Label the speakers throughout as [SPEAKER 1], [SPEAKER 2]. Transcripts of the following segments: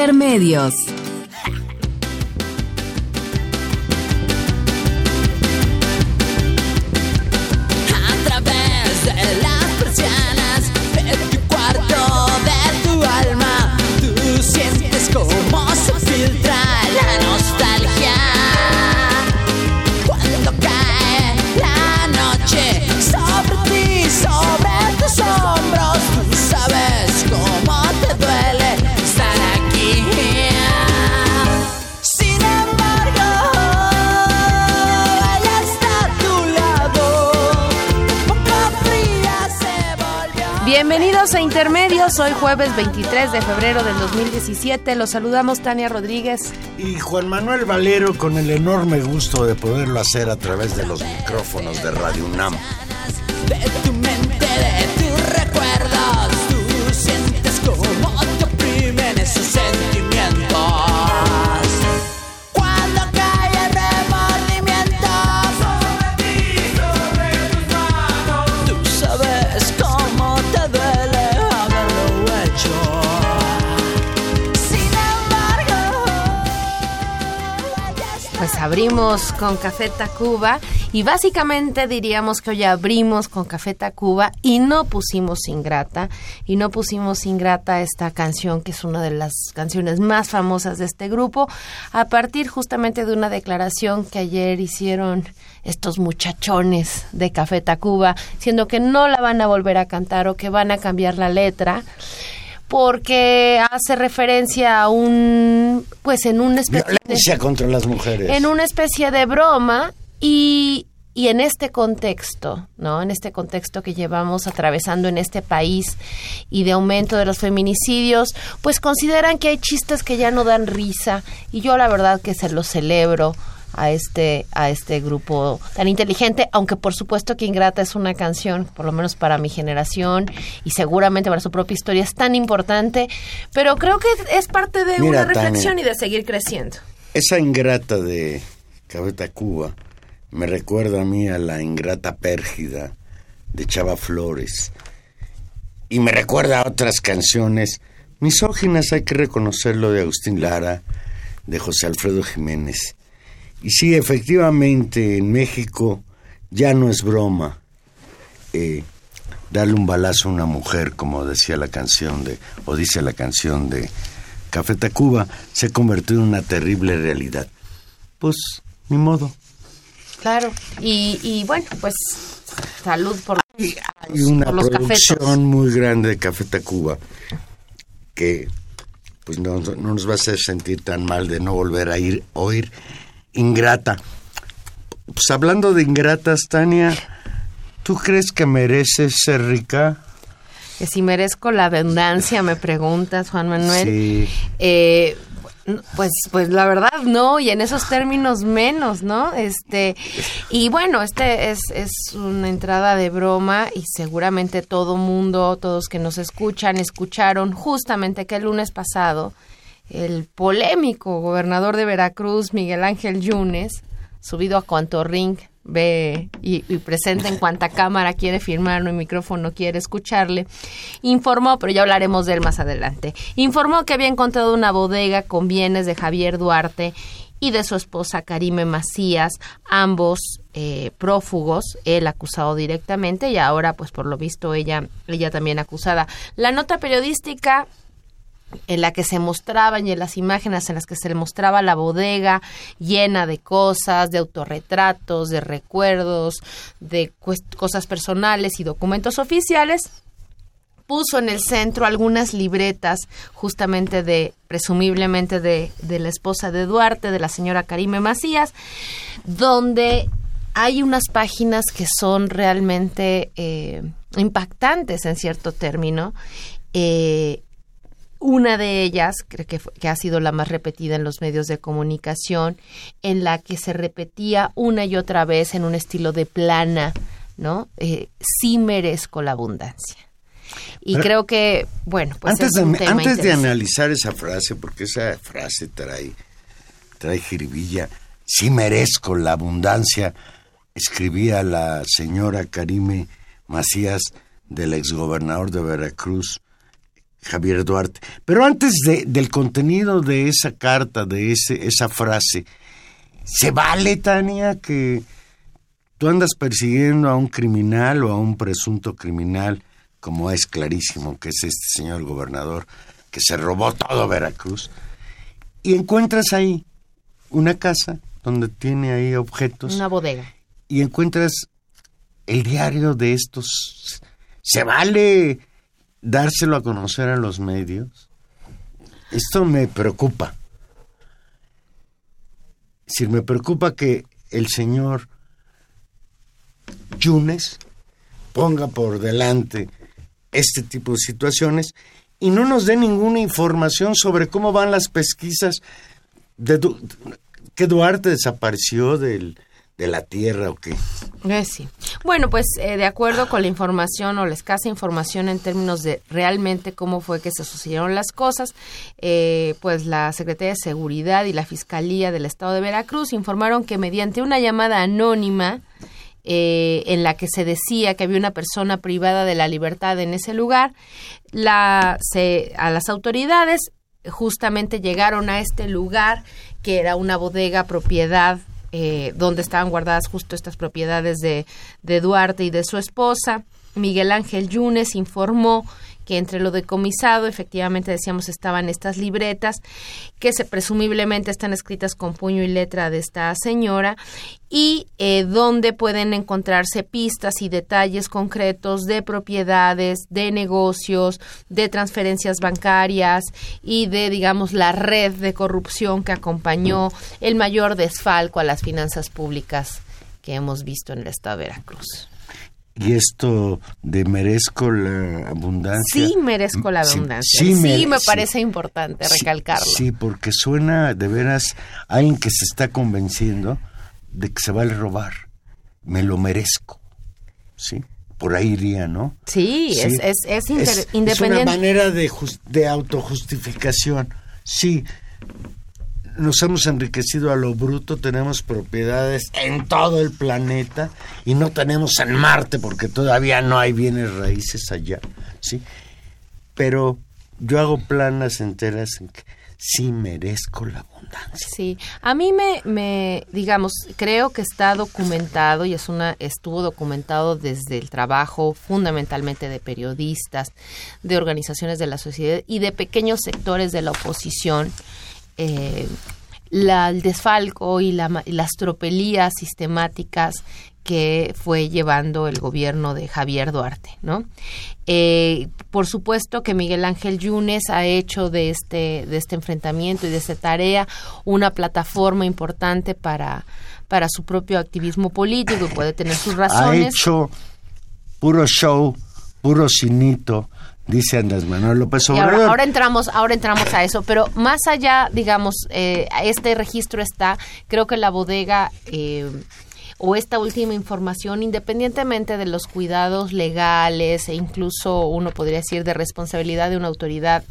[SPEAKER 1] Intermedios.
[SPEAKER 2] Hoy jueves 23 de febrero del 2017. Los saludamos Tania Rodríguez.
[SPEAKER 3] Y Juan Manuel Valero con el enorme gusto de poderlo hacer a través de los micrófonos de Radio UNAM.
[SPEAKER 2] Abrimos con Café Tacuba y básicamente diríamos que hoy abrimos con Café Tacuba y no pusimos Ingrata y no pusimos Ingrata esta canción que es una de las canciones más famosas de este grupo a partir justamente de una declaración que ayer hicieron estos muchachones de Café Tacuba diciendo que no la van a volver a cantar o que van a cambiar la letra porque hace referencia a un pues en una especie de-
[SPEAKER 3] Violencia contra las mujeres.
[SPEAKER 2] en una especie de broma y, y en este contexto, ¿no? En este contexto que llevamos atravesando en este país y de aumento de los feminicidios, pues consideran que hay chistes que ya no dan risa y yo la verdad que se los celebro a este a este grupo tan inteligente, aunque por supuesto que Ingrata es una canción, por lo menos para mi generación y seguramente para su propia historia es tan importante, pero creo que es parte de
[SPEAKER 3] Mira,
[SPEAKER 2] una reflexión
[SPEAKER 3] Tania.
[SPEAKER 2] y de seguir creciendo.
[SPEAKER 3] Esa ingrata de Cabeta Cuba me recuerda a mí a la ingrata pérgida de Chava Flores. Y me recuerda a otras canciones misóginas, hay que reconocerlo, de Agustín Lara, de José Alfredo Jiménez. Y sí, efectivamente, en México ya no es broma eh, darle un balazo a una mujer, como decía la canción de, o dice la canción de Café Tacuba, se ha convertido en una terrible realidad. Pues, ni modo.
[SPEAKER 2] Claro, y, y bueno, pues salud por,
[SPEAKER 3] Y hay una
[SPEAKER 2] por los
[SPEAKER 3] producción
[SPEAKER 2] cafetos.
[SPEAKER 3] muy grande de Café Tacuba que pues no, no nos va a hacer sentir tan mal de no volver a ir oír Ingrata. Pues hablando de ingratas, Tania, ¿tú crees que mereces ser rica?
[SPEAKER 2] Que si merezco la abundancia, me preguntas, Juan Manuel.
[SPEAKER 3] Sí.
[SPEAKER 2] Eh, pues, pues la verdad no, y en esos términos menos, ¿no? Este, y bueno, este es, es una entrada de broma y seguramente todo mundo, todos que nos escuchan, escucharon justamente que el lunes pasado el polémico gobernador de Veracruz, Miguel Ángel Yunes, subido a cuanto ring ve y, y presenta en cuanta cámara quiere firmar, no el micrófono quiere escucharle, informó, pero ya hablaremos de él más adelante, informó que había encontrado una bodega con bienes de Javier Duarte y de su esposa Karime Macías, ambos eh, prófugos, él acusado directamente y ahora pues por lo visto ella, ella también acusada. La nota periodística en la que se mostraban y en las imágenes en las que se mostraba la bodega llena de cosas, de autorretratos, de recuerdos, de cosas personales y documentos oficiales, puso en el centro algunas libretas justamente de, presumiblemente de, de la esposa de Duarte, de la señora Karime Macías, donde hay unas páginas que son realmente eh, impactantes en cierto término. Eh, una de ellas, creo que, fue- que ha sido la más repetida en los medios de comunicación, en la que se repetía una y otra vez en un estilo de plana, ¿no? Eh, sí merezco la abundancia. Y
[SPEAKER 3] Pero-
[SPEAKER 2] creo que, bueno, pues
[SPEAKER 3] antes
[SPEAKER 2] es
[SPEAKER 3] de,
[SPEAKER 2] tema
[SPEAKER 3] antes de analizar esa frase, porque esa frase trae, trae jiribilla, sí merezco la abundancia, escribía la señora Karime Macías del exgobernador de Veracruz, Javier Duarte. Pero antes de- del contenido de esa carta, de ese, esa frase, ¿se vale, Tania, que tú andas persiguiendo a un criminal o a un presunto criminal, como es clarísimo que es este señor gobernador, que se robó todo Veracruz, y encuentras ahí una casa donde tiene ahí objetos
[SPEAKER 2] Una bodega.
[SPEAKER 3] y encuentras el diario de estos. ¿Se vale dárselo a conocer a los medios? Esto me preocupa. Es me preocupa que el señor Yunes ponga por delante este tipo de situaciones y no nos dé ninguna información sobre cómo van las pesquisas de que Duarte desapareció del, de la tierra o qué.
[SPEAKER 2] Eh, sí. Bueno, pues eh, de acuerdo con la información o la escasa información en términos de realmente cómo fue que se sucedieron las cosas, eh, pues la Secretaría de Seguridad y la Fiscalía del Estado de Veracruz informaron que mediante una llamada anónima eh, en la que se decía que había una persona privada de la libertad en ese lugar, la, se, a las autoridades justamente llegaron a este lugar que era una bodega propiedad eh, donde estaban guardadas justo estas propiedades de, de Duarte y de su esposa. Miguel Ángel Yunes informó que entre lo decomisado, efectivamente decíamos, estaban estas libretas que se presumiblemente están escritas con puño y letra de esta señora y eh, donde pueden encontrarse pistas y detalles concretos de propiedades, de negocios, de transferencias bancarias y de, digamos, la red de corrupción que acompañó el mayor desfalco a las finanzas públicas que hemos visto en el estado de Veracruz.
[SPEAKER 3] Y esto de merezco la abundancia.
[SPEAKER 2] Sí merezco la
[SPEAKER 3] Sí,
[SPEAKER 2] abundancia.
[SPEAKER 3] sí
[SPEAKER 2] Sí,
[SPEAKER 3] mere-
[SPEAKER 2] me
[SPEAKER 3] sí.
[SPEAKER 2] parece importante
[SPEAKER 3] Sí,
[SPEAKER 2] recalcarlo.
[SPEAKER 3] Sí, porque suena de veras a alguien que se está convenciendo de que se vale robar. Me lo merezco. Sí, por ahí iría, ¿no?
[SPEAKER 2] Sí,
[SPEAKER 3] Sí.
[SPEAKER 2] es, es, es inter-
[SPEAKER 3] Es-
[SPEAKER 2] independiente.
[SPEAKER 3] una manera de, de autojustificación. Sí, nos hemos enriquecido a lo bruto, tenemos propiedades en todo el planeta y no tenemos en Marte porque todavía no hay bienes raíces allá, ¿sí? Pero yo hago planas enteras en que sí merezco la abundancia.
[SPEAKER 2] Sí, a mí me, me, digamos, creo que está documentado y es una, estuvo documentado desde el trabajo fundamentalmente de periodistas, de organizaciones de la sociedad y de pequeños sectores de la oposición, eh, la, el desfalco y, la, ma- y las tropelías sistemáticas que fue llevando el gobierno de Javier Duarte, ¿no? Eh, por supuesto que Miguel Ángel Yunes ha hecho de este, de este enfrentamiento y de esta tarea una plataforma importante para, para su propio activismo político y puede tener sus
[SPEAKER 3] Ha
[SPEAKER 2] razones.
[SPEAKER 3] hecho puro show, puro cinito, dice Andrés Manuel López Obrador.
[SPEAKER 2] ahora, ahora entramos, ahora entramos a eso, pero más allá, digamos, eh, este registro está, creo que la bodega eh, o esta última información, independientemente de los cuidados legales e incluso uno podría decir de responsabilidad de una autoridad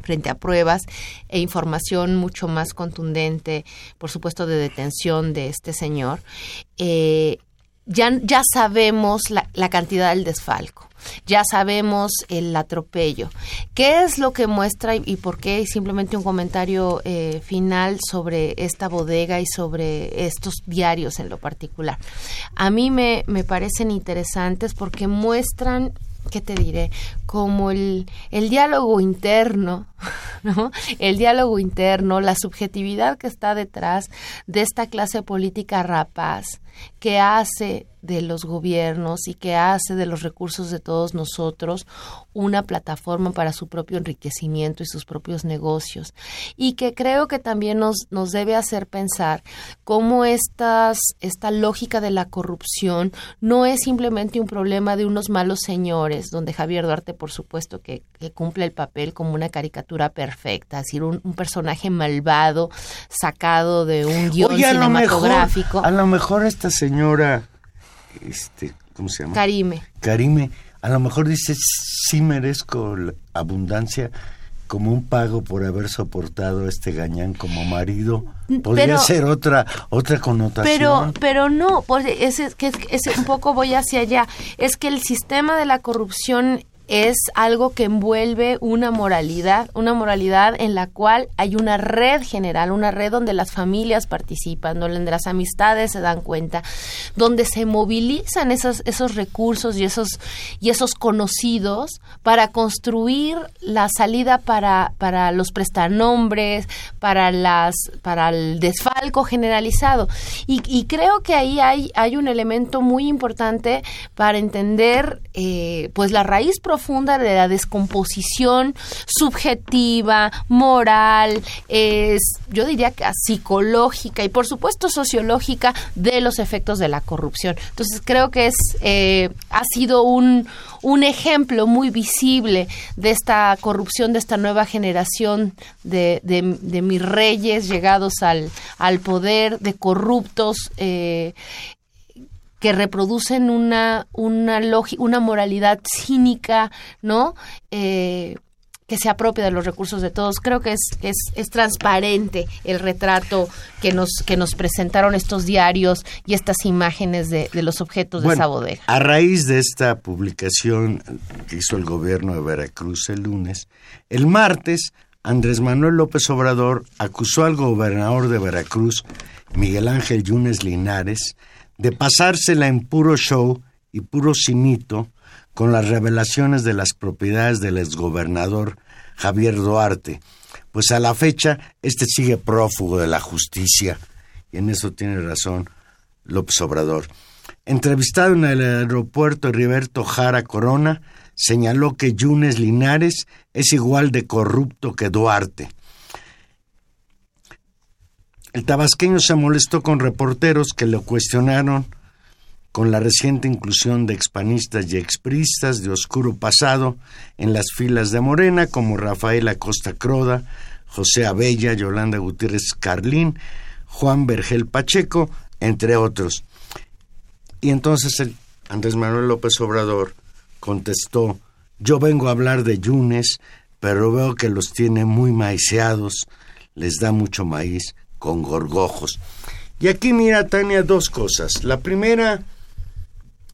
[SPEAKER 2] frente a pruebas e información mucho más contundente, por supuesto, de detención de este señor, eh, ya, ya sabemos la, la cantidad del desfalco, ya sabemos el atropello. ¿Qué es lo que muestra y, por qué? Simplemente un comentario eh, final sobre esta bodega y sobre estos diarios en lo particular. A mí me, me parecen interesantes porque muestran, ¿qué te diré? Como el, el diálogo interno ¿no? El diálogo interno, la subjetividad que está detrás de esta clase política rapaz que hace de los gobiernos y que hace de los recursos de todos nosotros una plataforma para su propio enriquecimiento y sus propios negocios. Y que creo que también nos, nos debe hacer pensar cómo estas, esta lógica de la corrupción no es simplemente un problema de unos malos señores, donde Javier Duarte, por supuesto, que, cumple el papel como una caricatura perfecta, es decir, un, personaje malvado sacado de un guion cinematográfico.
[SPEAKER 3] a lo mejor esta señora este, ¿cómo se llama?
[SPEAKER 2] Karime.
[SPEAKER 3] Karime, a lo mejor dice, sí merezco la abundancia como un pago por haber soportado este gañán como marido. Podría ser otra otra connotación.
[SPEAKER 2] Pero pero no, pues es, es, un poco voy hacia allá. Es que el sistema de la corrupción es algo que envuelve una moralidad, una moralidad en la cual hay una red general, una red donde las familias participan, donde las amistades se dan cuenta, donde se movilizan esos, esos recursos y esos, y esos conocidos para construir la salida para, para los prestanombres, para las, para el desfalco generalizado. Y, creo que ahí hay, hay un elemento muy importante para entender eh, pues la raíz profunda de la descomposición subjetiva, moral, es, yo diría que psicológica y por supuesto sociológica de los efectos de la corrupción. Entonces creo que es eh, ha sido un, un ejemplo muy visible de esta corrupción de esta nueva generación de, de, mis reyes llegados al, al poder, de corruptos eh, que reproducen una, una, una moralidad cínica, ¿no? Eh, que se apropia de los recursos de todos. Creo que es, es, es, transparente el retrato que nos, que nos presentaron estos diarios y estas imágenes de, de los objetos de esa bodega.
[SPEAKER 3] A raíz de esta publicación que hizo el gobierno de Veracruz el lunes, el martes Andrés Manuel López Obrador acusó al gobernador de Veracruz, Miguel Ángel Yunes Linares, de pasársela en puro show y puro cinito con las revelaciones de las propiedades del exgobernador Javier Duarte, pues a la fecha este sigue prófugo de la justicia, y en eso tiene razón López Obrador. Entrevistado en el aeropuerto Riberto Jara Corona, señaló que Yunes Linares es igual de corrupto que Duarte el tabasqueño se molestó con reporteros que lo cuestionaron con la reciente inclusión de expanistas y expristas de oscuro pasado en las filas de Morena, como Rafael Acosta Croda, José Abella, Yolanda Gutiérrez Carlín, Juan Vergel Pacheco, entre otros. Y entonces Andrés Manuel López Obrador contestó, yo vengo a hablar de Yunes, pero veo que los tiene muy maiceados, les da mucho maíz, con gorgojos. Y aquí mira, Tania, dos cosas. La primera,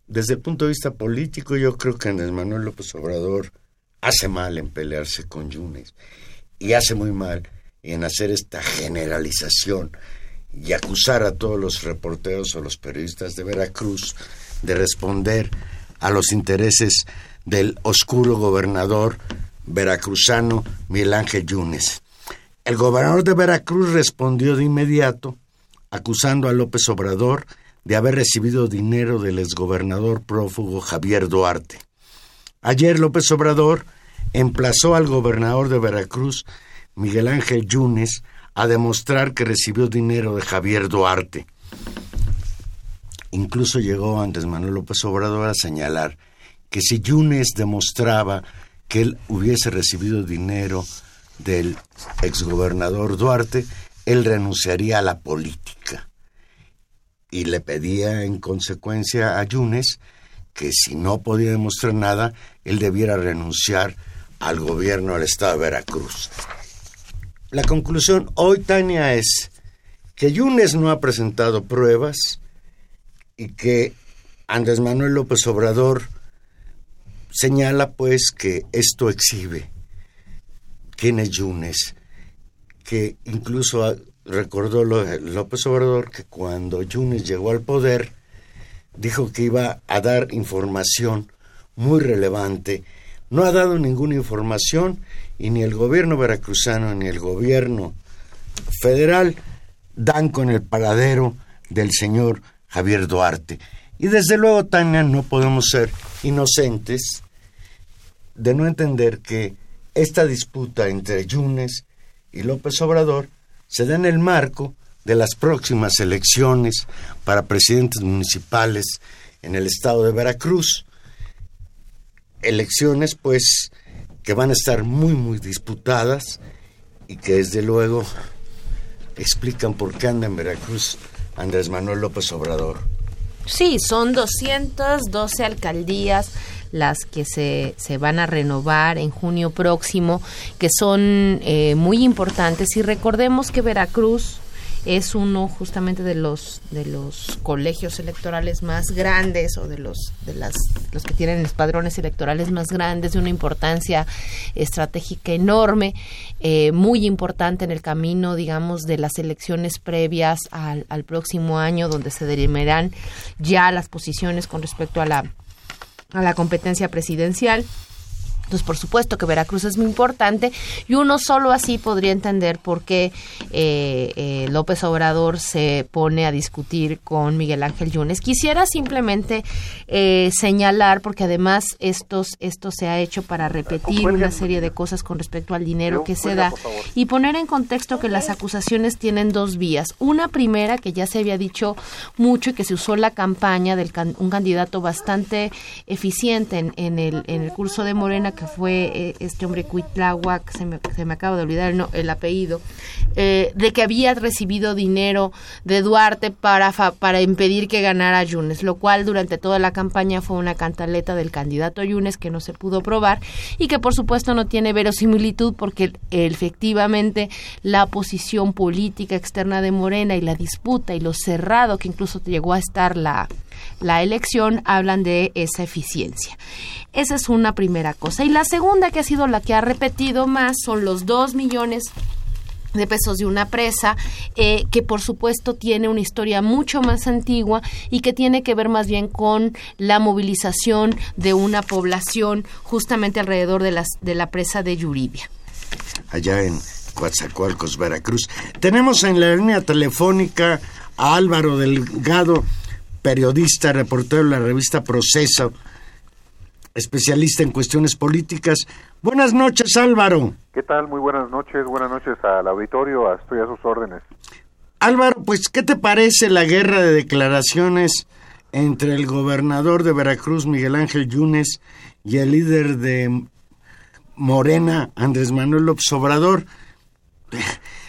[SPEAKER 3] desde el punto de vista político, yo creo que Andrés Manuel López Obrador hace mal en pelearse con Yunes y hace muy mal en hacer esta generalización y acusar a todos los reporteros o los periodistas de Veracruz de responder a los intereses del oscuro gobernador veracruzano Miguel Ángel Yunes. El gobernador de Veracruz respondió de inmediato, acusando a López Obrador de haber recibido dinero del exgobernador prófugo Javier Duarte. Ayer López Obrador emplazó al gobernador de Veracruz, Miguel Ángel Yunes, a demostrar que recibió dinero de Javier Duarte. Incluso llegó antes Manuel López Obrador a señalar que si Yunes demostraba que él hubiese recibido dinero del exgobernador Duarte, él renunciaría a la política y le pedía en consecuencia a Yunes que si no podía demostrar nada, él debiera renunciar al gobierno del estado de Veracruz. La conclusión hoy, Tania, es que Yunes no ha presentado pruebas y que Andrés Manuel López Obrador señala pues que esto exhibe es Yunes, que incluso recordó López Obrador que cuando Yunes llegó al poder, dijo que iba a dar información muy relevante, no ha dado ninguna información y ni el gobierno veracruzano ni el gobierno federal dan con el paradero del señor Javier Duarte. Y desde luego, Tania, no podemos ser inocentes de no entender que esta disputa entre Yunes y López Obrador se da en el marco de las próximas elecciones para presidentes municipales en el estado de Veracruz. Elecciones, pues, que van a estar muy, muy disputadas y que desde luego explican por qué anda en Veracruz Andrés Manuel López Obrador.
[SPEAKER 2] Sí, son 212 alcaldías las que se, se van a renovar en junio próximo, que son eh, muy importantes. Y recordemos que Veracruz es uno justamente de los de los colegios electorales más grandes o de los de las los que tienen los padrones electorales más grandes de una importancia estratégica enorme eh, muy importante en el camino digamos de las elecciones previas al, al próximo año donde se derimirán ya las posiciones con respecto a la a la competencia presidencial entonces, por supuesto que Veracruz es muy importante y uno solo así podría entender por qué eh, eh, López Obrador se pone a discutir con Miguel Ángel Yunes. Quisiera simplemente eh, señalar, porque además esto se ha hecho para repetir una serie de cosas con respecto al dinero que se da y poner en contexto que las acusaciones tienen dos vías. Una primera, que ya se había dicho mucho y que se usó la campaña de un candidato bastante eficiente en, en, el, en el curso de Morena, que fue eh, este hombre Cuitláhuac, se me, se me acaba de olvidar el, el apellido, eh, de que había recibido dinero de Duarte para, para impedir que ganara Yunes, lo cual durante toda la campaña fue una cantaleta del candidato Yunes que no se pudo probar y que por supuesto no tiene verosimilitud porque efectivamente la posición política externa de Morena y la disputa y lo cerrado que incluso llegó a estar la, la elección hablan de esa eficiencia. Esa es una primera cosa. Y la segunda, que ha sido la que ha repetido más, son los dos millones de pesos de una presa, eh, que por supuesto tiene una historia mucho más antigua y que tiene que ver más bien con la movilización de una población justamente alrededor de, las, de la presa de Yuribia.
[SPEAKER 3] Allá en Coatzacoalcos, Veracruz. Tenemos en la línea telefónica a Álvaro Delgado, periodista, reportero de la revista Proceso, especialista en cuestiones políticas. Buenas noches, Álvaro.
[SPEAKER 4] ¿Qué tal? Muy buenas noches. Buenas noches al auditorio. Estoy a sus órdenes.
[SPEAKER 3] Álvaro, pues, ¿qué te parece la guerra de declaraciones entre el gobernador de Veracruz, Miguel Ángel Yunes, y el líder de Morena, Andrés Manuel López Obrador?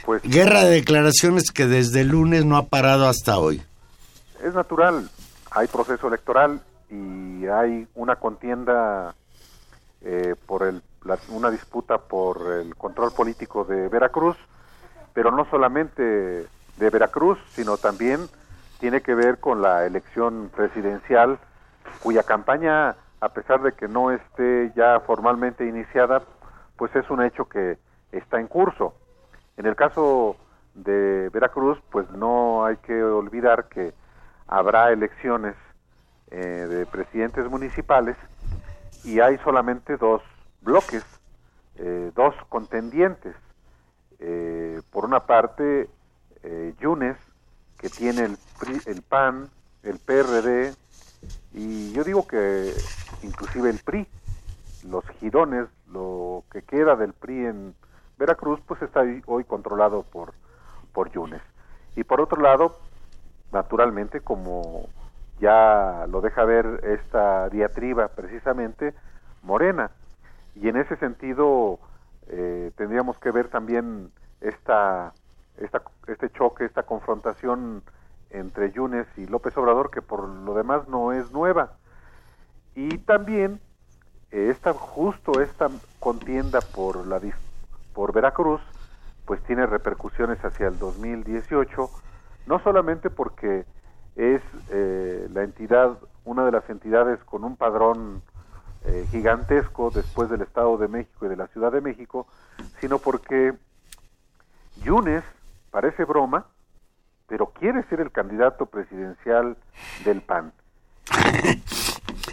[SPEAKER 3] Pues, guerra de declaraciones que desde el lunes no ha parado hasta hoy.
[SPEAKER 4] Es natural. Hay proceso electoral y hay una contienda eh, por el, una disputa por el control político de Veracruz, pero no solamente de Veracruz, sino también tiene que ver con la elección presidencial, cuya campaña, a pesar de que no esté ya formalmente iniciada, pues es un hecho que está en curso. En el caso de Veracruz, pues no hay que olvidar que habrá elecciones eh, de presidentes municipales y hay solamente dos bloques, eh, dos contendientes. Eh, por una parte, Yunes, que tiene el, el PAN, el PRD, y yo digo que inclusive el PRI, los girones, lo que queda del PRI en Veracruz, pues está hoy controlado por, por Yunes. Y por otro lado, naturalmente, como ya lo deja ver esta diatriba precisamente Morena. Y en ese sentido eh, tendríamos que ver también esta, esta, este choque, esta confrontación entre Yunes y López Obrador, que por lo demás no es nueva. Y también eh, esta, justo esta contienda por, la, por Veracruz, pues tiene repercusiones hacia el 2018, no solamente porque es eh, la entidad, una de las entidades con un padrón eh, gigantesco después del Estado de México y de la Ciudad de México, sino porque Yunes, parece broma, pero quiere ser el candidato presidencial del PAN.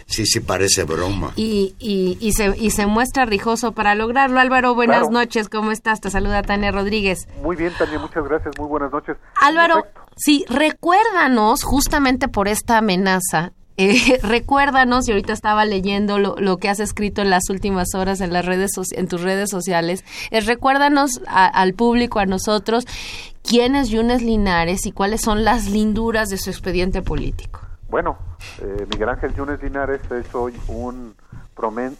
[SPEAKER 3] Sí, sí, parece broma.
[SPEAKER 2] Y, y, y, se, y se muestra rijoso para lograrlo. Álvaro, buenas
[SPEAKER 4] Claro.
[SPEAKER 2] noches, ¿cómo estás? Te saluda Tania Rodríguez.
[SPEAKER 4] Muy bien, Tania, muchas gracias, muy buenas noches.
[SPEAKER 2] Álvaro, sí, recuérdanos, justamente por esta amenaza, eh, recuérdanos, y ahorita estaba leyendo lo, que has escrito en las últimas horas en las redes en tus redes sociales, es recuérdanos al público, a nosotros, quién es Yunes Linares y cuáles son las linduras de su expediente político.
[SPEAKER 4] Bueno, eh, Miguel Ángel Yunes Linares es hoy un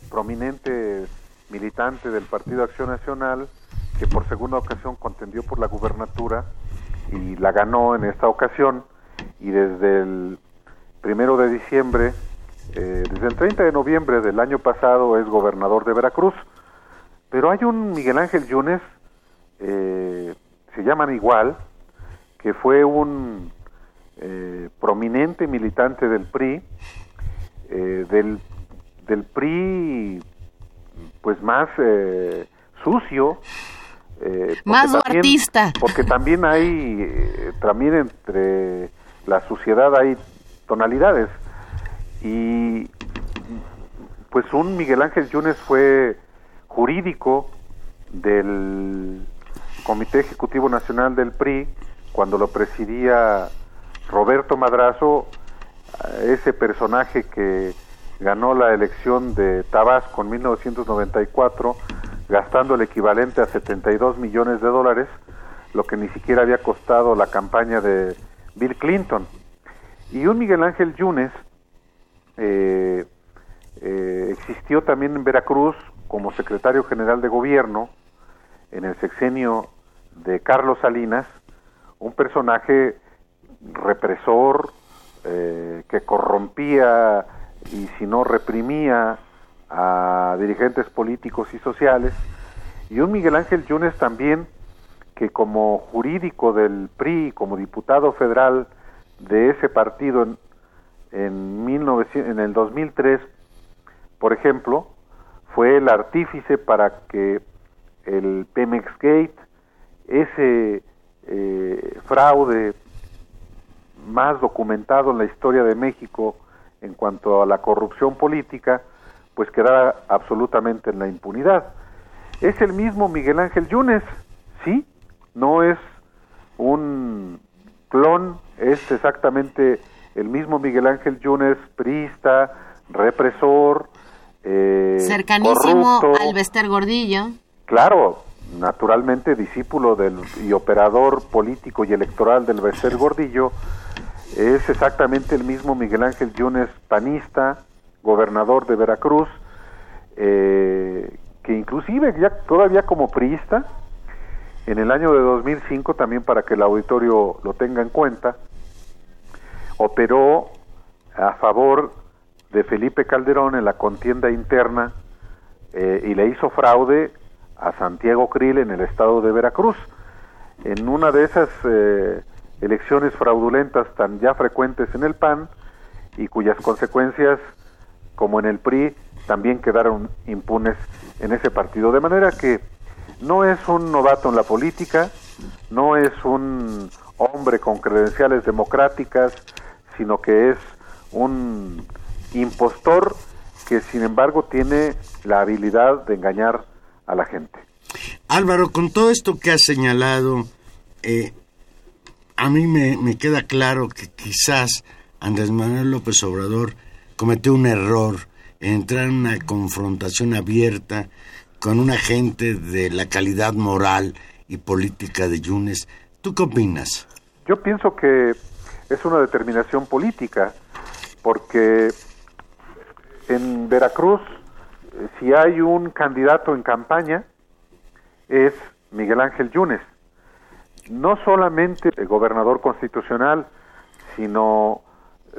[SPEAKER 4] prominente militante del Partido Acción Nacional que por segunda ocasión contendió por la gubernatura y la ganó en esta ocasión y desde el primero de diciembre, eh, desde el 30 de noviembre del año pasado es gobernador de Veracruz. Pero hay un Miguel Ángel Yunes, eh, se llaman igual, que fue un eh, prominente militante del PRI, eh, del, del PRI pues más eh, sucio. Eh,
[SPEAKER 2] Más duartista.
[SPEAKER 4] Porque también hay, eh, también entre la suciedad hay tonalidades. Y pues un Miguel Ángel Yunes fue jurídico del Comité Ejecutivo Nacional del PRI cuando lo presidía Roberto Madrazo, eh, ese personaje que ganó la elección de Tabasco en 1994 gastando el equivalente a 72 millones de dólares, lo que ni siquiera había costado la campaña de Bill Clinton. Y un Miguel Ángel Yunes eh, eh, existió también en Veracruz como secretario general de gobierno en el sexenio de Carlos Salinas, un personaje represor eh, que corrompía y si no reprimía a dirigentes políticos y sociales, y un Miguel Ángel Yunes también que como jurídico del PRI, como diputado federal de ese partido en, en, 1900 en el 2003, por ejemplo, fue el artífice para que el Pemex Gate, ese eh, fraude más documentado en la historia de México en cuanto a la corrupción política, pues quedara absolutamente en la impunidad. Es el mismo Miguel Ángel Yunes, sí, no es un clon, es exactamente el mismo Miguel Ángel Yunes, priista, represor, eh,
[SPEAKER 2] Cercanísimo
[SPEAKER 4] corrupto.
[SPEAKER 2] al Bester Gordillo.
[SPEAKER 4] Claro, naturalmente discípulo del y operador político y electoral del Becer Gordillo, es exactamente el mismo Miguel Ángel Yunes, panista, gobernador de Veracruz, eh, que inclusive ya todavía como priista, en el año de 2005, también para que el auditorio lo tenga en cuenta, operó a favor de Felipe Calderón en la contienda interna eh, y le hizo fraude a Santiago Krill en el estado de Veracruz. En una de esas eh, elecciones fraudulentas tan ya frecuentes en el PAN y cuyas consecuencias, como en el PRI, también quedaron impunes en ese partido. De manera que no es un novato en la política, no es un hombre con credenciales democráticas, sino que es un impostor que sin embargo tiene la habilidad de engañar a la gente.
[SPEAKER 3] Álvaro, con todo esto que has señalado, eh, a mí me, me queda claro que quizás Andrés Manuel López Obrador cometió un error en entrar en una confrontación abierta con una gente de la calidad moral y política de Yunes. ¿Tú qué opinas?
[SPEAKER 4] Yo pienso que es una determinación política, porque en Veracruz, eh, si hay un candidato en campaña, es Miguel Ángel Yunes. No solamente el gobernador constitucional, sino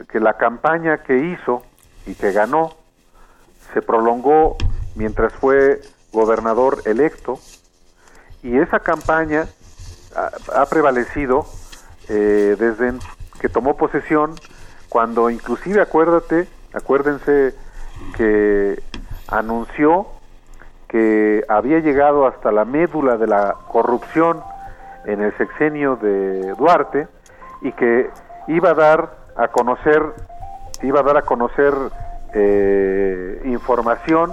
[SPEAKER 4] que la campaña que hizo y que ganó. Se prolongó mientras fue gobernador electo. Y esa campaña ha, prevalecido eh, desde que tomó posesión cuando inclusive acuérdate acuérdense que anunció que había llegado hasta la médula de la corrupción en el sexenio de Duarte y que iba a dar a conocer iba a dar a conocer eh, información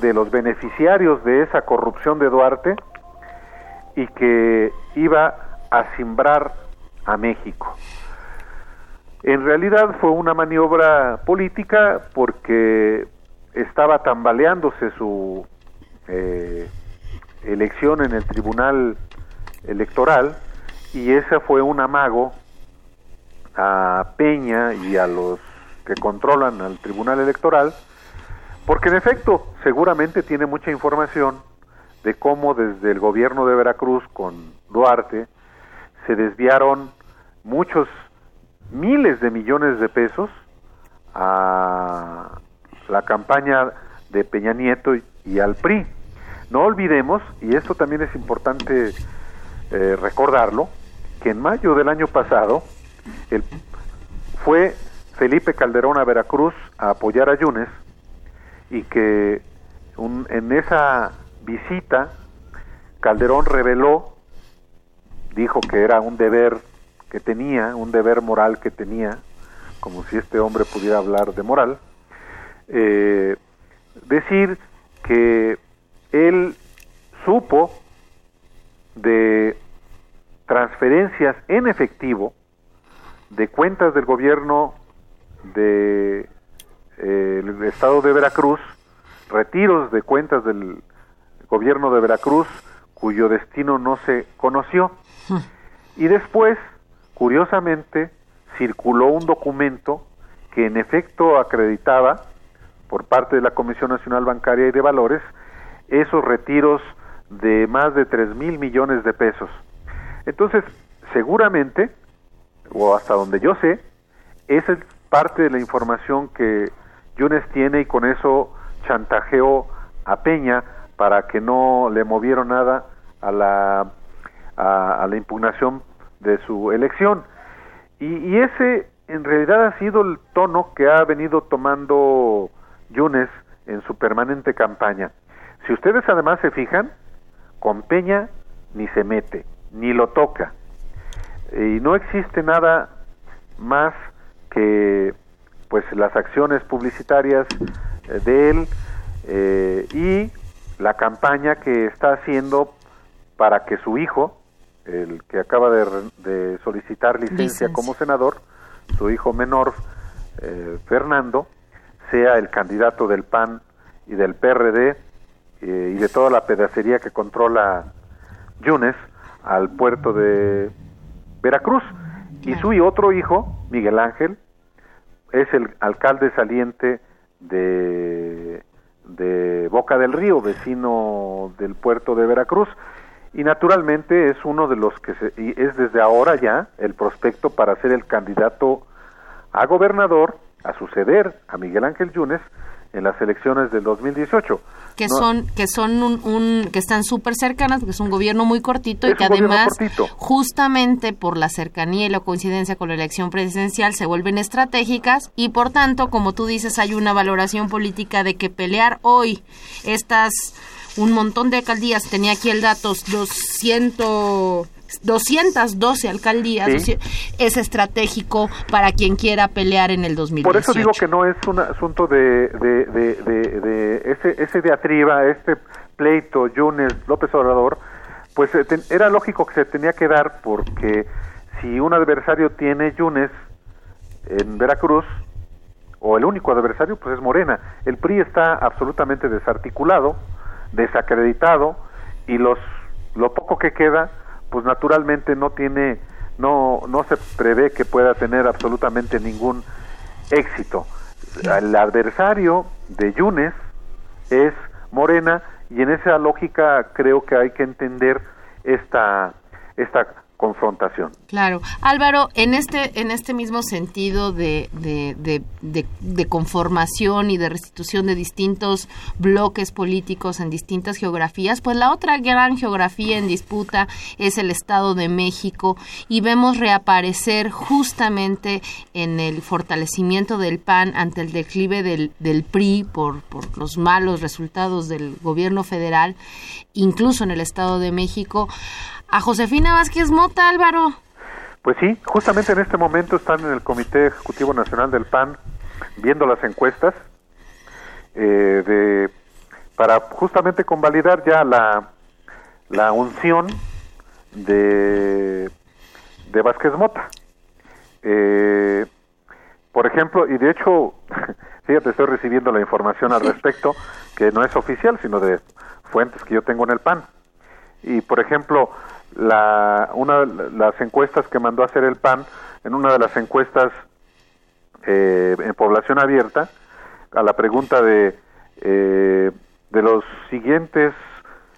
[SPEAKER 4] de los beneficiarios de esa corrupción de Duarte y que iba a simbrar a México. En realidad fue una maniobra política porque estaba tambaleándose su eh, elección en el Tribunal Electoral y ese fue un amago a Peña y a los que controlan al Tribunal Electoral, porque en efecto seguramente tiene mucha información de cómo desde el gobierno de Veracruz con Duarte se desviaron muchos miles de millones de pesos a la campaña de Peña Nieto y, al PRI. No olvidemos, y esto también es importante eh, recordarlo, que en mayo del año pasado el, fue Felipe Calderón a Veracruz a apoyar a Yunes y que en esa visita Calderón reveló, dijo que era un deber que tenía, un deber moral que tenía, como si este hombre pudiera hablar de moral, eh, decir que él supo de transferencias en efectivo de cuentas del gobierno del de, eh, estado de Veracruz, retiros de cuentas del gobierno de Veracruz cuyo destino no se conoció. Hmm. Y después, curiosamente, circuló un documento que en efecto acreditaba por parte de la Comisión Nacional Bancaria y de Valores esos retiros de más de tres mil millones de pesos. Entonces, seguramente, o hasta donde yo sé, esa es parte de la información que Yunes tiene y con eso chantajeó a Peña para que no le movieron nada a la, a, la impugnación de su elección. Y, y, ese en realidad ha sido el tono que ha venido tomando Yunes en su permanente campaña. Si ustedes además se fijan, con Peña ni se mete, ni lo toca. Y no existe nada más que pues las acciones publicitarias eh, de él eh, y la campaña que está haciendo para que su hijo, el que acaba de, solicitar licencia, como senador, su hijo menor, eh, Fernando, sea el candidato del PAN y del PRD eh, y de toda la pedacería que controla Yunes al puerto de Veracruz. Y su otro hijo, Miguel Ángel, es el alcalde saliente de, de Boca del Río, vecino del puerto de Veracruz. Y naturalmente es uno de los que se, es desde ahora ya el prospecto para ser el candidato a gobernador a suceder a Miguel Ángel Yunes en las elecciones del 2018
[SPEAKER 2] que son que son un, que están súper cercanas porque es un gobierno muy cortito y que además justamente por la cercanía y la coincidencia con la elección presidencial se vuelven estratégicas y por tanto como tú dices hay una valoración política de que pelear hoy estas un montón de alcaldías tenía aquí el dato 200 212 alcaldías es estratégico para quien quiera pelear en el 2018.
[SPEAKER 4] Por eso digo que no es un asunto de, de, de, ese, ese diatriba, este pleito, Yunes, López Obrador, pues eh, era lógico que se tenía que dar porque si un adversario tiene Yunes en Veracruz, o el único adversario, pues es Morena. El PRI está absolutamente desarticulado, desacreditado, y los lo poco que queda pues naturalmente no tiene, no, no se prevé que pueda tener absolutamente ningún éxito. El adversario de Yunes es Morena y en esa lógica creo que hay que entender esta, esta confrontación.
[SPEAKER 2] Claro. Álvaro, en este, en este mismo sentido de, de, de, conformación y de restitución de distintos bloques políticos en distintas geografías, pues la otra gran geografía en disputa es el Estado de México y vemos reaparecer justamente en el fortalecimiento del PAN ante el declive del, del PRI por, por los malos resultados del gobierno federal, incluso en el Estado de México a Josefina Vázquez Mota, Álvaro.
[SPEAKER 4] Pues sí, justamente en este momento están en el Comité Ejecutivo Nacional del PAN viendo las encuestas eh, de para justamente convalidar ya la, la unción de, de Vázquez Mota. Eh, por ejemplo, y de hecho, fíjate, estoy recibiendo la información al respecto, que no es oficial, sino de fuentes que yo tengo en el PAN. Y por ejemplo, la, una de las encuestas que mandó a hacer el PAN, en una de las encuestas eh, en población abierta, a la pregunta de eh, de los siguientes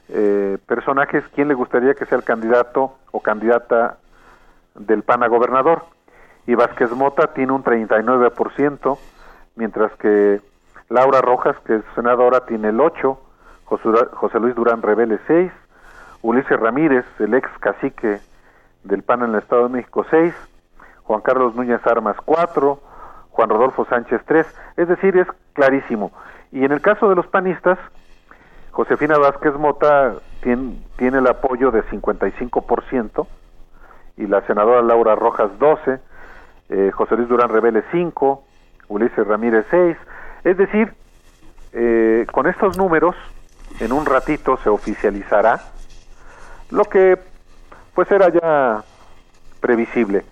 [SPEAKER 4] eh, personajes, ¿quién le gustaría que sea el candidato o candidata del PAN a gobernador? Y Vázquez Mota tiene un 39%, mientras que Laura Rojas, que es senadora, tiene el 8%, José Luis Durán Revele 6%, Ulises Ramírez, el ex cacique del PAN en el Estado de México 6%, Juan Carlos Núñez Armas 4%, Juan Rodolfo Sánchez 3%, es decir, es clarísimo. Y en el caso de los panistas, Josefina Vázquez Mota tiene, tiene el apoyo de 55% y la senadora Laura Rojas 12, eh, José Luis Durán Revele 5, Ulises Ramírez 6. Es decir, eh, con estos números, en un ratito se oficializará lo que pues era ya previsible,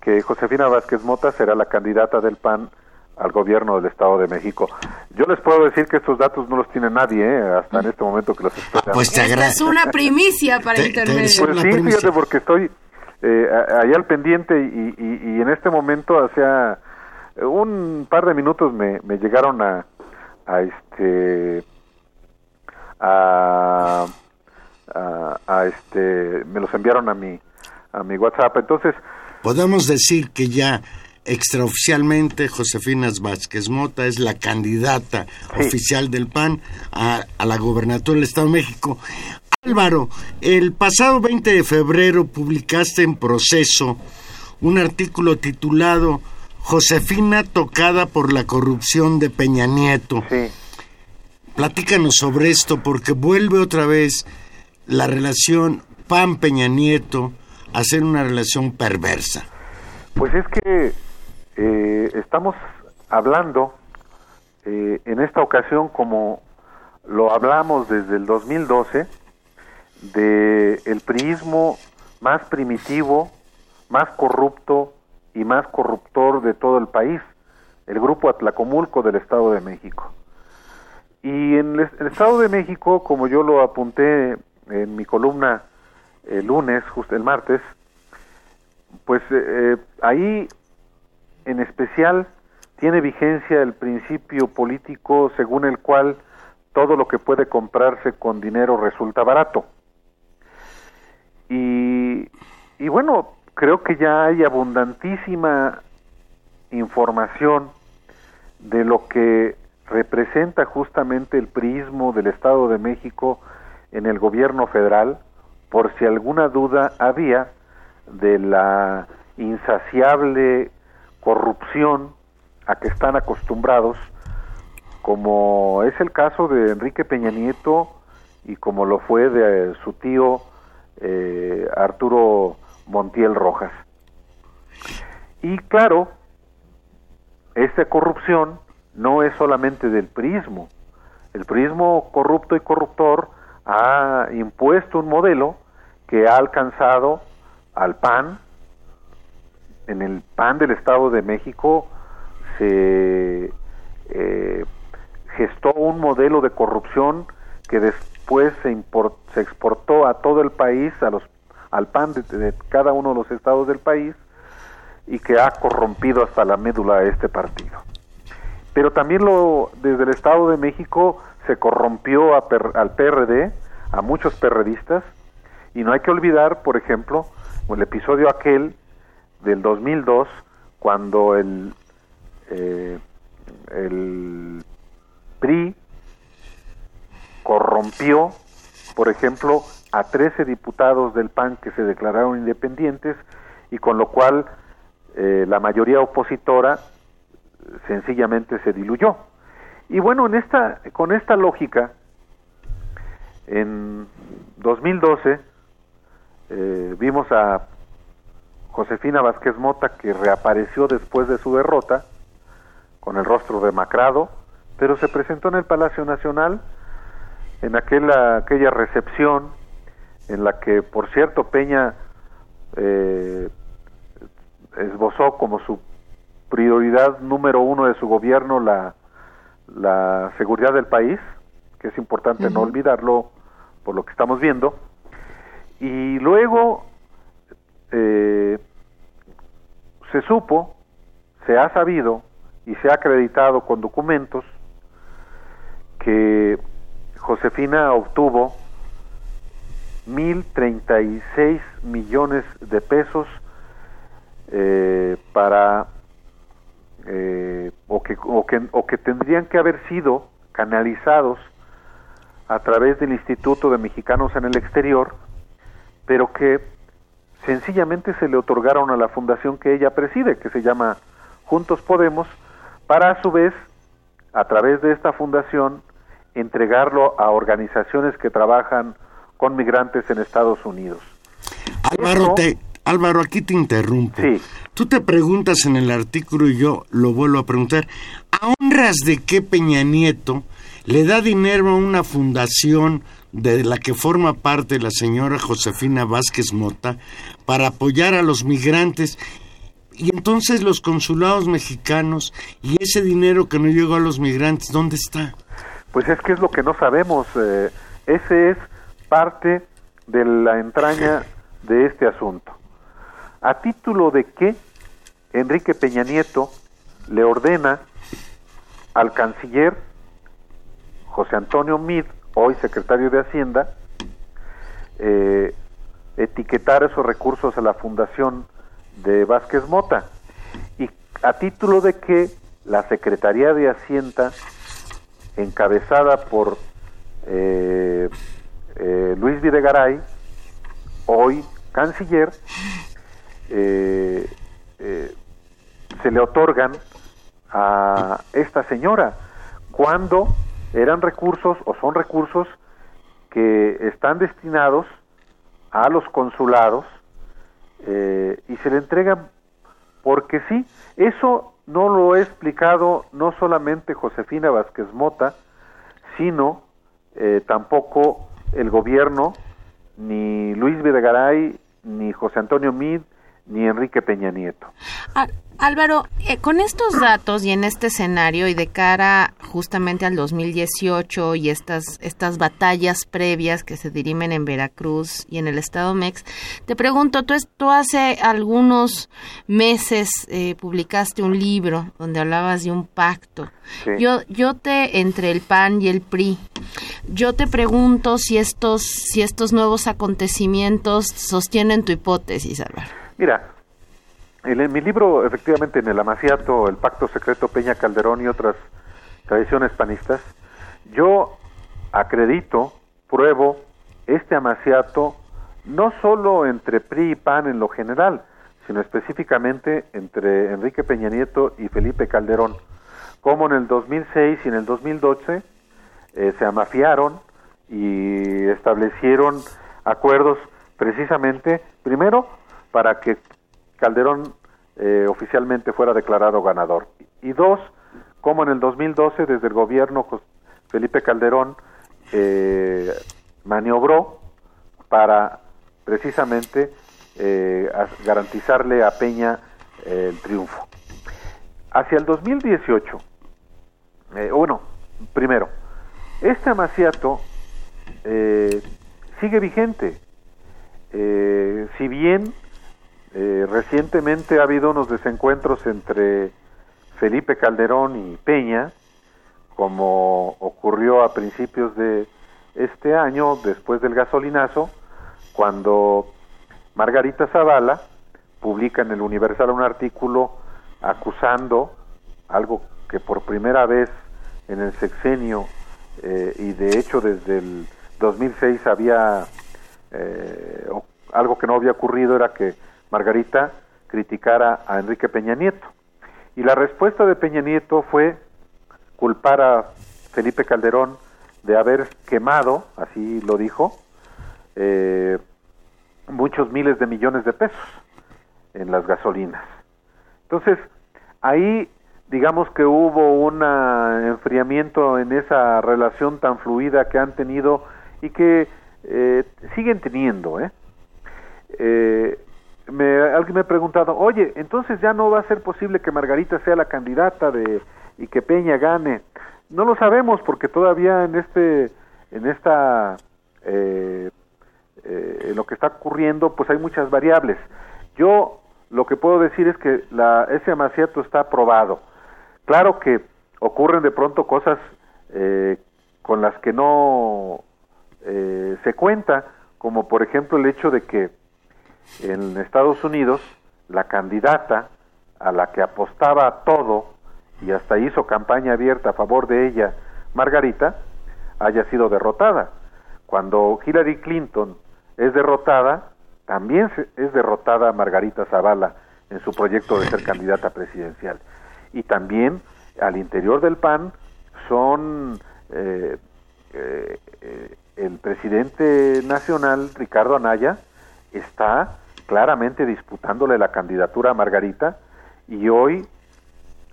[SPEAKER 4] que Josefina Vázquez Mota será la candidata del PAN al gobierno del Estado de México. Yo les puedo decir que estos datos no los tiene nadie ¿eh? hasta en este momento que los estoy dando.
[SPEAKER 3] Pues te
[SPEAKER 2] Es una primicia para
[SPEAKER 3] Te- te
[SPEAKER 2] Intermedio.
[SPEAKER 3] deseo
[SPEAKER 4] Pues sí,
[SPEAKER 3] primicia.
[SPEAKER 4] fíjate, porque estoy eh, allá al pendiente y, y- y en este momento, hacía un par de minutos me, me llegaron a, a este a, a, a este me los enviaron a mi a mi WhatsApp. Entonces,
[SPEAKER 3] Podemos decir que ya extraoficialmente Josefina Vázquez Mota es la candidata
[SPEAKER 4] Sí.
[SPEAKER 3] oficial del PAN a, a la gobernatura del Estado de México. Álvaro, el pasado 20 de febrero publicaste en Proceso un artículo titulado Josefina tocada por la corrupción de Peña Nieto.
[SPEAKER 4] sí.
[SPEAKER 3] Platícanos sobre esto porque vuelve otra vez la relación PAN-Peña Nieto a ser una relación perversa.
[SPEAKER 4] Pues es que eh, estamos hablando eh, en esta ocasión, como lo hablamos desde el 2012, de el priismo más primitivo, más corrupto y más corruptor de todo el país, el grupo Atlacomulco del Estado de México. Y en el, el Estado de México, como yo lo apunté en mi columna el lunes, justo el martes, pues eh, eh, ahí en especial tiene vigencia el principio político según el cual todo lo que puede comprarse con dinero resulta barato. Y, y bueno, creo que ya hay abundantísima información de lo que representa justamente el priismo del Estado de México en el gobierno federal, por si alguna duda había de la insaciable corrupción a que están acostumbrados, como es el caso de Enrique Peña Nieto y como lo fue de su tío eh, Arturo Montiel Rojas. Y claro, esta corrupción no es solamente del prismo. El prismo corrupto y corruptor ha impuesto un modelo que ha alcanzado al PAN. En el PAN del Estado de México se eh, gestó un modelo de corrupción que después se, import- se exportó a todo el país, a los, al PAN de, cada uno de los estados del país, y que ha corrompido hasta la médula a este partido. Pero también lo, desde el Estado de México se corrompió per- al PRD, a muchos perredistas, y no hay que olvidar, por ejemplo, el episodio aquel del 2002, cuando el, eh, el PRI corrompió, por ejemplo, a 13 diputados del PAN que se declararon independientes y con lo cual eh, la mayoría opositora sencillamente se diluyó. Y bueno, en esta, con esta lógica, en 2012 eh, vimos a Josefina Vázquez Mota que reapareció después de su derrota con el rostro demacrado, pero se presentó en el Palacio Nacional en aquella, aquella recepción en la que, por cierto, Peña eh, esbozó como su prioridad número uno de su gobierno la, la seguridad del país, que es importante no olvidarlo por lo que estamos viendo, y luego eh, se supo, se ha sabido y se ha acreditado con documentos que Josefina obtuvo 1.036 millones de pesos eh, para eh, o, que, o, que, o que tendrían que haber sido canalizados a través del Instituto de Mexicanos en el Exterior, pero que sencillamente se le otorgaron a la fundación que ella preside, que se llama Juntos Podemos, para a su vez, a través de esta fundación, entregarlo a organizaciones que trabajan con migrantes en Estados Unidos.
[SPEAKER 3] Álvaro, te, Álvaro, aquí te interrumpo.
[SPEAKER 4] Sí.
[SPEAKER 3] Tú te preguntas en el artículo y yo lo vuelvo a preguntar. ¿A honras de qué Peña Nieto le da dinero a una fundación de la que forma parte la señora Josefina Vázquez Mota para apoyar a los migrantes? Y entonces los consulados mexicanos y ese dinero que no llegó a los migrantes, ¿dónde está?
[SPEAKER 4] Pues es que es lo que no sabemos. eh, ese es parte de la entraña de este asunto. ¿A título de qué Enrique Peña Nieto le ordena al canciller José Antonio Mid, hoy secretario de Hacienda, eh, etiquetar esos recursos a la fundación de Vázquez Mota? ¿Y a título de qué la Secretaría de Hacienda encabezada por eh, eh, Luis Videgaray, hoy canciller, eh, se le otorgan a esta señora cuando eran recursos o son recursos que están destinados a los consulados eh, y se le entregan porque sí, eso no lo he explicado no solamente Josefina Vázquez Mota, sino eh, tampoco el gobierno, ni Luis Videgaray, ni José Antonio Mid, ni Enrique Peña Nieto.
[SPEAKER 2] Á- Álvaro, eh, con estos datos y en este escenario y de cara justamente al 2018 y estas, estas batallas previas que se dirimen en Veracruz y en el Estado Mex, te pregunto, tú, tú hace algunos meses eh, publicaste un libro donde hablabas de un pacto.
[SPEAKER 4] Sí.
[SPEAKER 2] Yo, yo te, entre el PAN y el PRI, yo te pregunto si estos, si estos nuevos acontecimientos sostienen tu hipótesis, Álvaro.
[SPEAKER 4] Mira, en, mi libro, efectivamente, en el Amaciato, el Pacto Secreto Peña Calderón y otras tradiciones panistas, yo acredito, pruebo este amaciato no solo entre PRI y PAN en lo general, sino específicamente entre Enrique Peña Nieto y Felipe Calderón, como en el 2006 y en el 2012 eh, se amafiaron y establecieron acuerdos precisamente, primero, para que Calderón eh, oficialmente fuera declarado ganador. Y dos, como en el 2012, desde el gobierno Felipe Calderón eh, maniobró para precisamente eh, garantizarle a Peña eh, el triunfo. Hacia el 2018, eh, bueno, primero, este amaciato eh, sigue vigente. Si bien eh, recientemente ha habido unos desencuentros entre Felipe Calderón y Peña, como ocurrió a principios de este año, después del gasolinazo, cuando Margarita Zavala publica en el Universal un artículo acusando algo que por primera vez en el sexenio eh, y de hecho desde el 2006 había eh, algo que no había ocurrido era que Margarita criticara a Enrique Peña Nieto. Y la respuesta de Peña Nieto fue culpar a Felipe Calderón de haber quemado, así lo dijo, eh, muchos miles de millones de pesos en las gasolinas. Entonces, ahí digamos que hubo un enfriamiento en esa relación tan fluida que han tenido y que eh, siguen teniendo. ¿eh? Eh, me, alguien me ha preguntado, oye, entonces ya no va a ser posible que Margarita sea la candidata de y que Peña gane. No lo sabemos porque todavía en este en esta eh, eh, en lo que está ocurriendo pues hay muchas variables. Yo lo que puedo decir es que la, ese amaciato está aprobado. Claro que ocurren de pronto cosas eh, con las que no eh, se cuenta, como por ejemplo el hecho de que en Estados Unidos la candidata a la que apostaba todo y hasta hizo campaña abierta a favor de ella, Margarita, haya sido derrotada. Cuando Hillary Clinton es derrotada, también es derrotada Margarita Zavala en su proyecto de ser candidata presidencial. Y también al interior del PAN son eh, eh, el presidente nacional, Ricardo Anaya, está claramente disputándole la candidatura a Margarita y hoy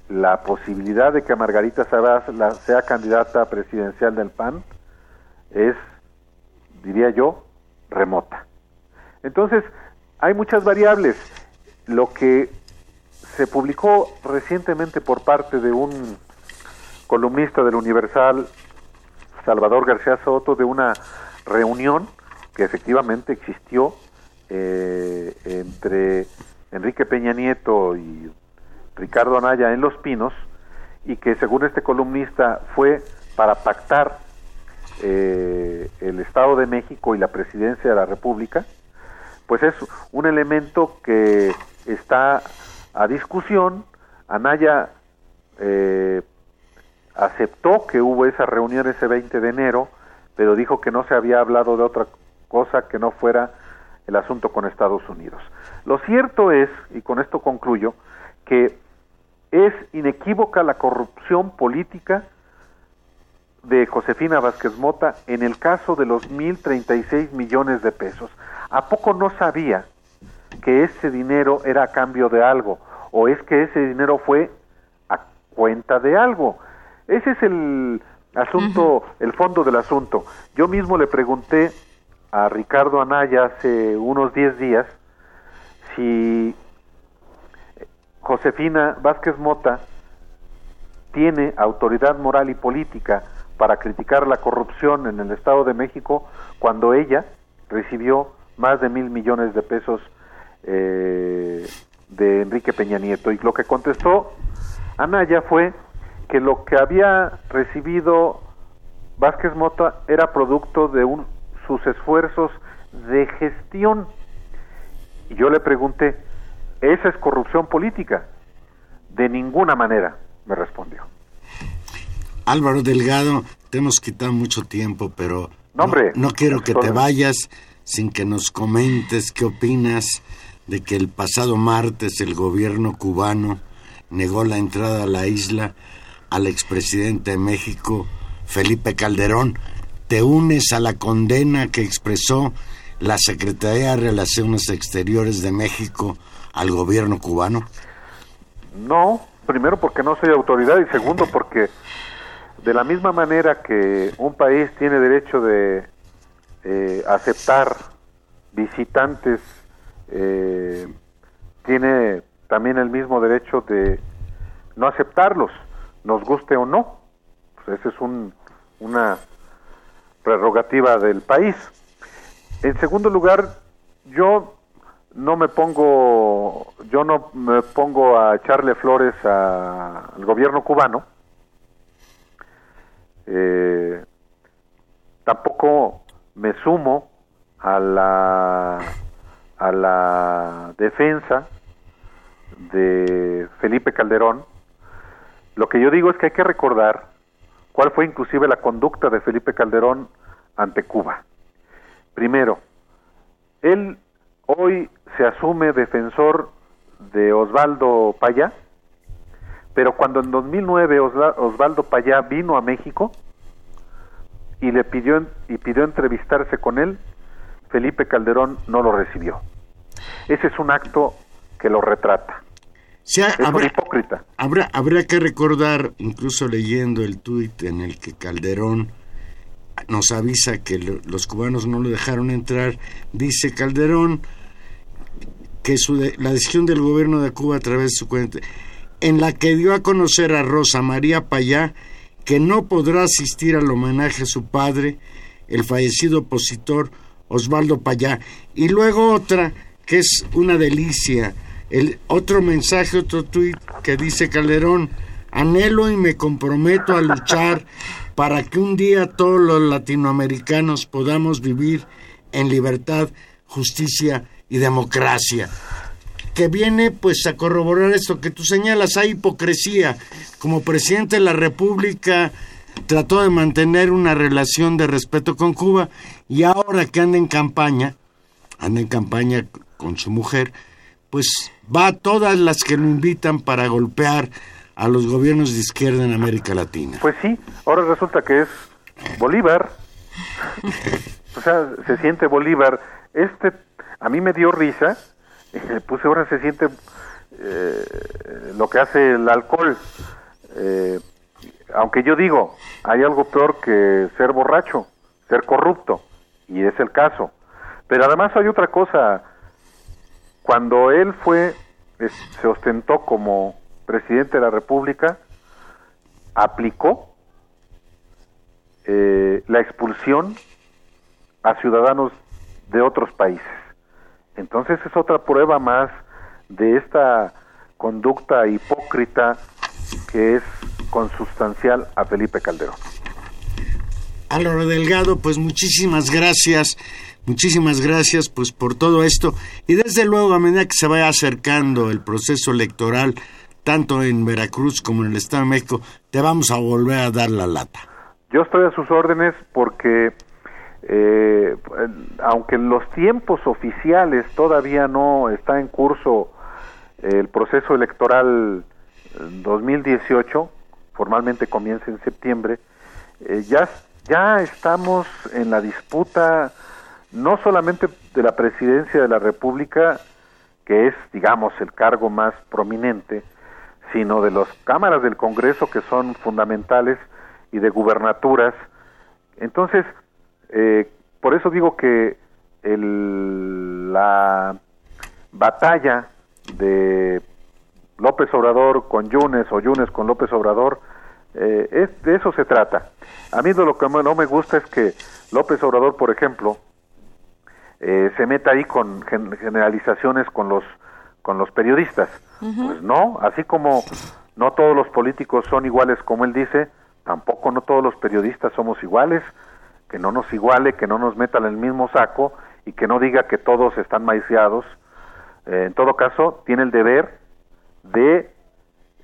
[SPEAKER 4] la posibilidad de que Margarita Zavala sea candidata presidencial del PAN es, diría yo, remota. Entonces, hay muchas variables. Lo que se publicó recientemente por parte de un columnista del Universal, Salvador García Soto, de una reunión que efectivamente existió eh, entre Enrique Peña Nieto y Ricardo Anaya en Los Pinos y que según este columnista fue para pactar eh, el Estado de México y la presidencia de la República, pues es un elemento que está a discusión. Anaya eh, aceptó que hubo esa reunión ese 20 de enero, pero dijo que no se había hablado de otra cosa que no fuera el asunto con Estados Unidos. Lo cierto es, y con esto concluyo, que es inequívoca la corrupción política de Josefina Vázquez Mota en el caso de los 1.036 millones de pesos. ¿A poco no sabía que ese dinero era a cambio de algo? ¿O es que ese dinero fue a cuenta de algo? Ese es el asunto, el fondo del asunto. Yo mismo le pregunté a Ricardo Anaya hace unos 10 días si Josefina Vázquez Mota tiene autoridad moral y política para criticar la corrupción en el Estado de México cuando ella recibió más de mil millones de pesos eh, de Enrique Peña Nieto. Y lo que contestó Anaya fue que lo que había recibido Vázquez Mota era producto de un, sus esfuerzos de gestión. Y yo le pregunté, ¿esa es corrupción política? De ninguna manera, me respondió.
[SPEAKER 3] Álvaro Delgado, te hemos quitado mucho tiempo, pero
[SPEAKER 4] no,
[SPEAKER 3] no quiero que te vayas sin que nos comentes qué opinas de que el pasado martes el gobierno cubano negó la entrada a la isla al expresidente de México, Felipe Calderón. ¿Te unes a la condena que expresó la Secretaría de Relaciones Exteriores de México al gobierno cubano?
[SPEAKER 4] No, primero porque no soy autoridad y segundo porque de la misma manera que un país tiene derecho de eh, aceptar visitantes, eh, tiene también el mismo derecho de no aceptarlos, nos guste o no. Pues esa es un, una prerrogativa del país. En segundo lugar, yo no me pongo, yo no me pongo a echarle flores al gobierno cubano, eh, tampoco me sumo a la a la defensa de Felipe Calderón. Lo que yo digo es que hay que recordar cuál fue inclusive la conducta de Felipe Calderón ante Cuba. Primero, él hoy se asume defensor de Osvaldo Payá, pero cuando en 2009 Osvaldo Payá vino a México y le pidió y pidió entrevistarse con él, Felipe Calderón no lo recibió. Ese es un acto que lo retrata. Es
[SPEAKER 3] habrá,
[SPEAKER 4] hipócrita.
[SPEAKER 3] habrá, habrá que recordar, incluso leyendo el tuit en el que Calderón nos avisa que lo- los cubanos no lo dejaron entrar, dice Calderón que su de- la decisión del gobierno de Cuba a través de su cuenta, en la que dio a conocer a Rosa María Payá que no podrá asistir al homenaje a su padre, el fallecido opositor Osvaldo Payá, y luego otra que es una delicia, el otro mensaje, otro tuit que dice Calderón, anhelo y me comprometo a luchar para que un día todos los latinoamericanos podamos vivir en libertad, justicia y democracia que viene pues a corroborar esto que tú señalas, hay hipocresía. Como presidente de la República trató de mantener una relación de respeto con Cuba y ahora que anda en campaña, anda en campaña con su mujer, pues va a todas las que lo invitan para golpear a los gobiernos de izquierda en América Latina.
[SPEAKER 4] Pues sí, ahora resulta que es Bolívar. o sea, se siente Bolívar. Este, a mí me dio risa. le puse ahora se siente eh, lo que hace el alcohol. Eh, aunque yo digo, hay algo peor que ser borracho, ser corrupto, y es el caso. Pero además hay otra cosa. Cuando él fue, es- se ostentó como presidente de la República, aplicó eh, la expulsión a ciudadanos de otros países. Entonces es otra prueba más de esta conducta hipócrita que es consustancial a Felipe Calderón.
[SPEAKER 3] Álvaro Delgado, pues muchísimas gracias, muchísimas gracias pues por todo esto y desde luego a medida que se vaya acercando el proceso electoral tanto en Veracruz como en el Estado de México, te vamos a volver a dar la lata.
[SPEAKER 4] Yo estoy a sus órdenes porque, eh, aunque en los tiempos oficiales todavía no está en curso el proceso electoral eh, 2018, formalmente comienza en septiembre, eh, ya, ya estamos en la disputa no solamente de la presidencia de la República, que es, digamos, el cargo más prominente, sino de las cámaras del Congreso que son fundamentales y de gubernaturas. Entonces, eh, por eso digo que el, la batalla de López Obrador con Yunes o Yunes con López Obrador, eh, es, de eso se trata. A mí de lo que no me gusta es que López Obrador, por ejemplo, eh, se meta ahí con gen- generalizaciones con los con los periodistas. Pues no, así como no todos los políticos son iguales como él dice, tampoco no todos los periodistas somos iguales, que no nos iguale, que no nos metan en el mismo saco y que no diga que todos están maiciados. Eh, en todo caso, tiene el deber de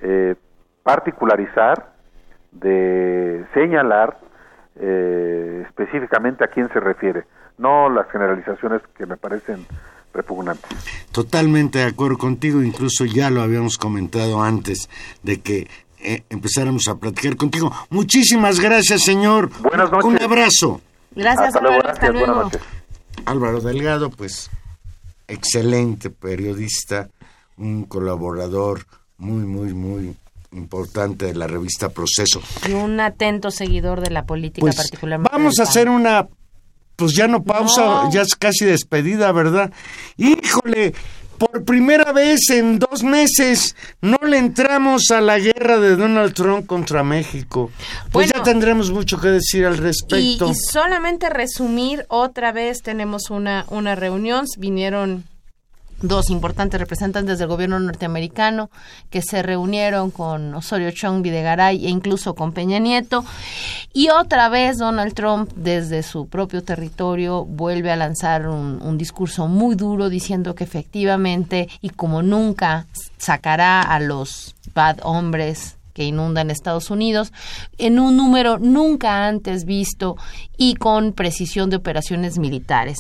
[SPEAKER 4] eh, particularizar, de señalar eh, específicamente a quién se refiere, no las generalizaciones que me parecen repugnantes.
[SPEAKER 3] Totalmente de acuerdo contigo, incluso ya lo habíamos comentado antes de que eh, empezáramos a platicar contigo. Muchísimas gracias, señor.
[SPEAKER 4] Buenas noches.
[SPEAKER 3] Un abrazo.
[SPEAKER 2] Gracias,
[SPEAKER 4] Hasta luego,
[SPEAKER 2] Álvaro, hasta
[SPEAKER 4] buenas
[SPEAKER 2] luego.
[SPEAKER 4] noches.
[SPEAKER 3] Álvaro Delgado, pues excelente periodista, un colaborador muy, muy, muy importante de la revista Proceso.
[SPEAKER 2] Y un atento seguidor de la política,
[SPEAKER 3] Pues
[SPEAKER 2] particularmente.
[SPEAKER 3] vamos a hacer una, pues ya no pausa,
[SPEAKER 2] No.
[SPEAKER 3] ya es casi despedida, ¿verdad? Híjole, por primera vez en dos meses no le entramos a la guerra de Donald Trump contra México. Pues
[SPEAKER 2] Bueno.
[SPEAKER 3] ya tendremos mucho que decir al
[SPEAKER 2] Y,
[SPEAKER 3] respecto.
[SPEAKER 2] y solamente resumir, otra vez tenemos una, una reunión, vinieron dos importantes representantes del gobierno norteamericano que se reunieron con Osorio Chong, Videgaray e incluso con Peña Nieto. Y otra vez Donald Trump desde su propio territorio vuelve a lanzar un, un discurso muy duro diciendo que efectivamente y como nunca sacará a los bad hombres que inundan Estados Unidos en un número nunca antes visto y con precisión de operaciones militares.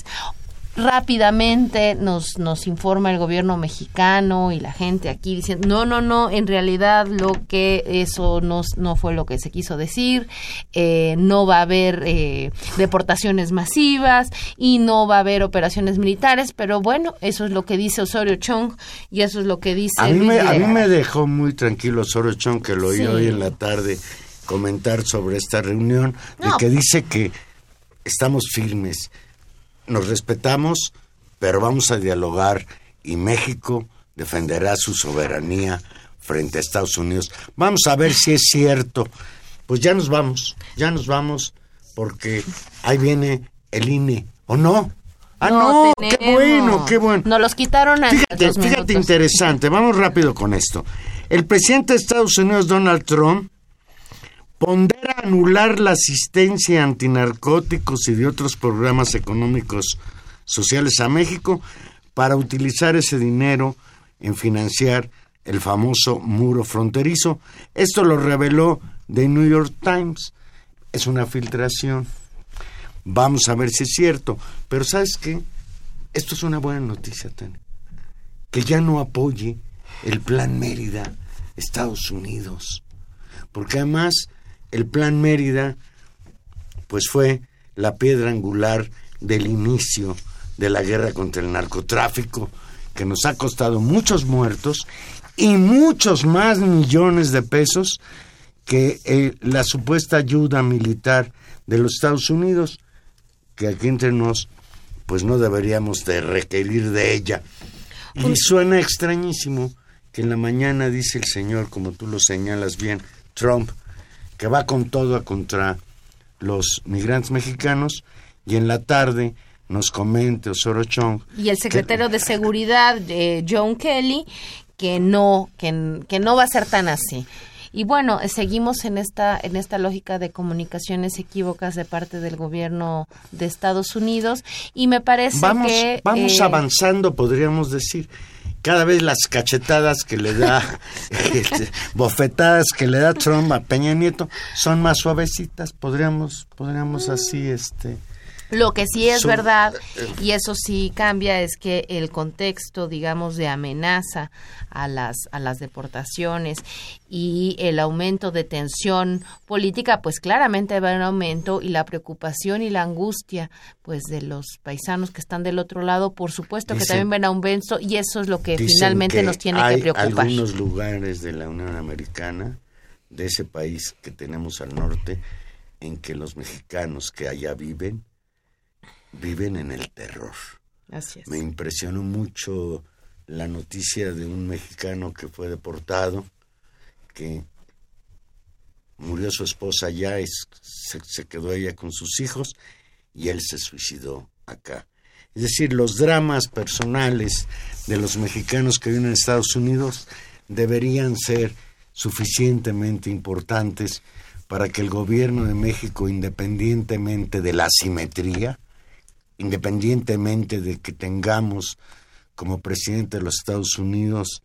[SPEAKER 2] Rápidamente nos, nos informa el gobierno mexicano y la gente aquí diciendo, no, no, no, en realidad lo que eso no, no fue lo que se quiso decir, eh, no va a haber eh, deportaciones masivas y no va a haber operaciones militares, pero bueno, eso es lo que dice Osorio Chong y eso es lo que dice...
[SPEAKER 3] A mí, me, a mí me dejó muy tranquilo Osorio Chong, que lo oí
[SPEAKER 2] Sí.
[SPEAKER 3] hoy en la tarde comentar sobre esta reunión, de que dice que estamos firmes, nos respetamos, pero vamos a dialogar y México defenderá su soberanía frente a Estados Unidos. Vamos a ver si es cierto. Pues ya nos vamos, ya nos vamos, porque ahí viene el INE, ¿o no? Ah, no, qué bueno, qué bueno.
[SPEAKER 2] Nos los quitaron antes.
[SPEAKER 3] Fíjate,
[SPEAKER 2] dos
[SPEAKER 3] fíjate interesante, vamos rápido con esto. El presidente de Estados Unidos, Donald Trump, pondera anular la asistencia antinarcóticos y de otros programas económicos sociales a México para utilizar ese dinero en financiar el famoso muro fronterizo. Esto lo reveló The New York Times. Es una filtración. Vamos a ver si es cierto. Pero ¿sabes qué? Esto es una buena noticia, Tania. Que ya no apoye el Plan Mérida Estados Unidos. Porque además el Plan Mérida pues fue la piedra angular del inicio de la guerra contra el narcotráfico que nos ha costado muchos muertos y muchos más millones de pesos que eh, la supuesta ayuda militar de los Estados Unidos, que aquí entre nos, pues no deberíamos de requerir de ella. Y suena extrañísimo que en la mañana dice el señor, como tú lo señalas bien, Trump, que va con todo contra los migrantes mexicanos, y en la tarde nos comente Osorio Chong
[SPEAKER 2] y el secretario de seguridad eh, John Kelly que no que, que no va a ser tan así y bueno seguimos en esta en esta lógica de comunicaciones equívocas de parte del gobierno de Estados Unidos y me parece
[SPEAKER 3] vamos,
[SPEAKER 2] que
[SPEAKER 3] vamos
[SPEAKER 2] eh,
[SPEAKER 3] avanzando, podríamos decir. Cada vez las cachetadas que le da, este, bofetadas que le da Trump a Peña Nieto son más suavecitas. Podríamos, podríamos así, este.
[SPEAKER 2] Lo que sí es
[SPEAKER 3] Su-
[SPEAKER 2] verdad, y eso sí cambia, es que el contexto, digamos, de amenaza a las, a las deportaciones y el aumento de tensión política, pues claramente va en aumento y la preocupación y la angustia, pues de los paisanos que están del otro lado, por supuesto que también ven aumento y eso es lo que finalmente
[SPEAKER 3] que
[SPEAKER 2] nos tiene
[SPEAKER 3] hay
[SPEAKER 2] que preocupar.
[SPEAKER 3] algunos lugares de la Unión Americana, de ese país que tenemos al norte, en que los mexicanos que allá viven, viven en el terror.
[SPEAKER 2] Así es.
[SPEAKER 3] Me impresionó mucho la noticia de un mexicano que fue deportado, que murió su esposa allá, se quedó ella con sus hijos y él se suicidó acá. Es decir, los dramas personales de los mexicanos que viven en Estados Unidos deberían ser suficientemente importantes para que el gobierno de México, independientemente de la asimetría, independientemente de que tengamos como presidente de los Estados Unidos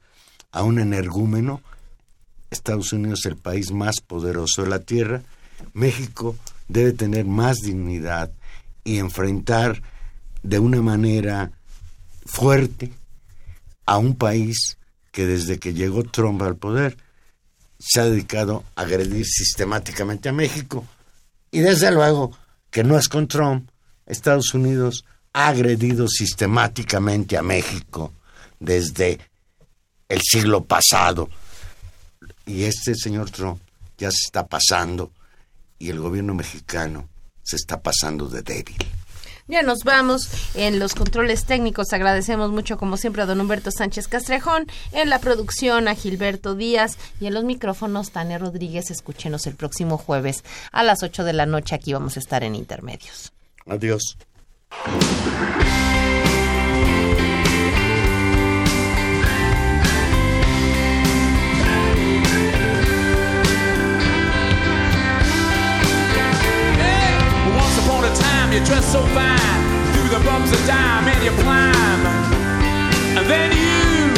[SPEAKER 3] a un energúmeno, Estados Unidos es el país más poderoso de la Tierra, México debe tener más dignidad y enfrentar de una manera fuerte a un país que desde que llegó Trump al poder se ha dedicado a agredir sistemáticamente a México. Y desde luego que no es con Trump, Estados Unidos ha agredido sistemáticamente a México desde el siglo pasado. Y este señor Trump ya se está pasando y el gobierno mexicano se está pasando de débil.
[SPEAKER 2] Ya nos vamos en los controles técnicos. Agradecemos mucho, como siempre, a don Humberto Sánchez Castrejón. En la producción, a Gilberto Díaz. Y en los micrófonos, Tania Rodríguez. Escúchenos el próximo jueves a las 8 de la noche. Aquí vamos a estar en Intermedios.
[SPEAKER 3] Adiós.
[SPEAKER 5] Once upon a time, you dressed so fine. Through the bumps of dime and you climb. And then you.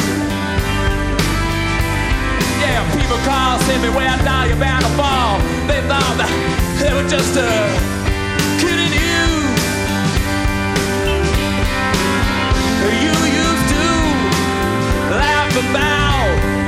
[SPEAKER 5] Yeah, people call, say me where I die, you're bound to fall. They thought that they were just a The bow.